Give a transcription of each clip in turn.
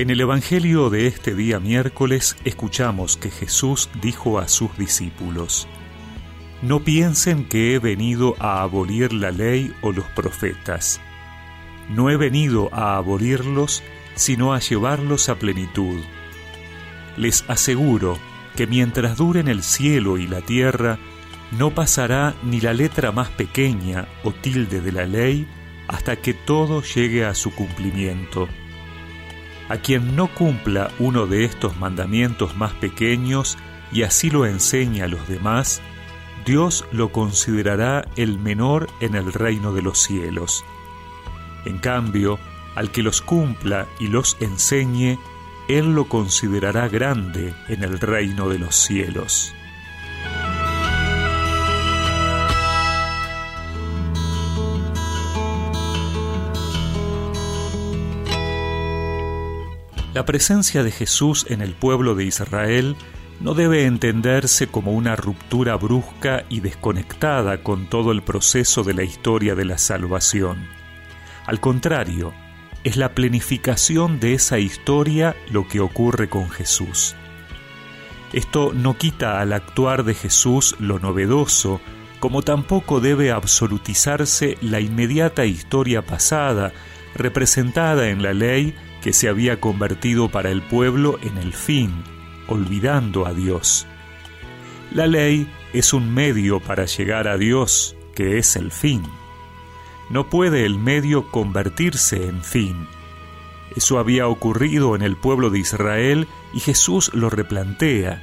En el Evangelio de este día miércoles escuchamos que Jesús dijo a sus discípulos, No piensen que he venido a abolir la ley o los profetas. No he venido a abolirlos, sino a llevarlos a plenitud. Les aseguro que mientras duren el cielo y la tierra, no pasará ni la letra más pequeña o tilde de la ley hasta que todo llegue a su cumplimiento. A quien no cumpla uno de estos mandamientos más pequeños y así lo enseña a los demás, Dios lo considerará el menor en el reino de los cielos. En cambio, al que los cumpla y los enseñe, Él lo considerará grande en el reino de los cielos. La presencia de Jesús en el pueblo de Israel no debe entenderse como una ruptura brusca y desconectada con todo el proceso de la historia de la salvación. Al contrario, es la planificación de esa historia lo que ocurre con Jesús. Esto no quita al actuar de Jesús lo novedoso, como tampoco debe absolutizarse la inmediata historia pasada, representada en la ley que se había convertido para el pueblo en el fin, olvidando a Dios. La ley es un medio para llegar a Dios, que es el fin. No puede el medio convertirse en fin. Eso había ocurrido en el pueblo de Israel y Jesús lo replantea.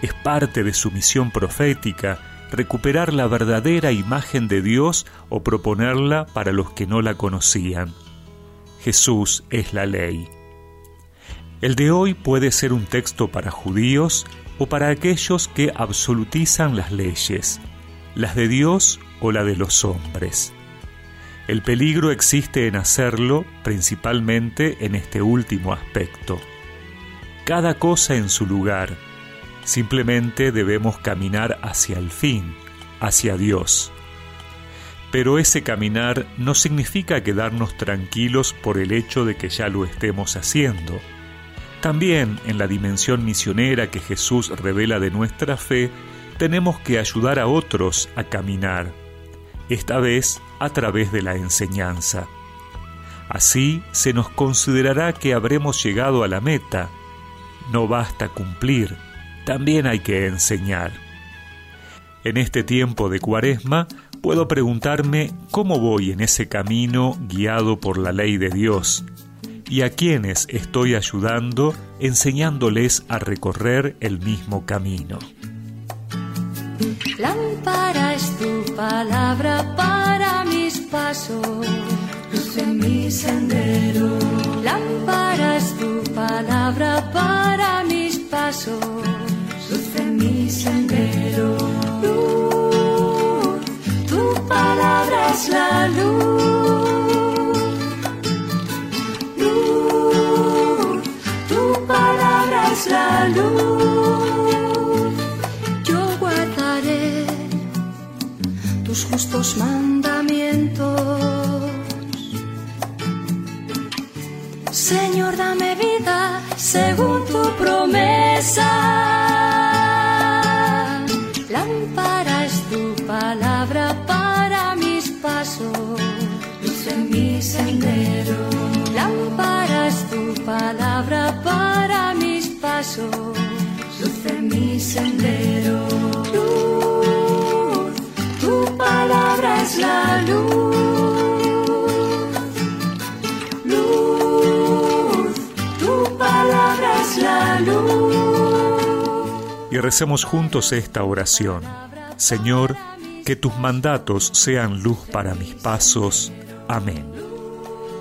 Es parte de su misión profética recuperar la verdadera imagen de Dios o proponerla para los que no la conocían. Jesús es la ley. El de hoy puede ser un texto para judíos o para aquellos que absolutizan las leyes, las de Dios o la de los hombres. El peligro existe en hacerlo principalmente en este último aspecto. Cada cosa en su lugar. Simplemente debemos caminar hacia el fin, hacia Dios pero ese caminar no significa quedarnos tranquilos por el hecho de que ya lo estemos haciendo. También en la dimensión misionera que Jesús revela de nuestra fe, tenemos que ayudar a otros a caminar, esta vez a través de la enseñanza. Así se nos considerará que habremos llegado a la meta. No basta cumplir, también hay que enseñar. En este tiempo de cuaresma, puedo preguntarme cómo voy en ese camino guiado por la ley de Dios y a quienes estoy ayudando enseñándoles a recorrer el mismo camino. Lámpara es tu palabra para mis pasos, mi sendero. La luz. Yo guardaré tus justos mandamientos. Señor, dame vida según tu promesa. Luz, tu palabra es la luz. Y recemos juntos esta oración. Señor, que tus mandatos sean luz para mis pasos. Amén.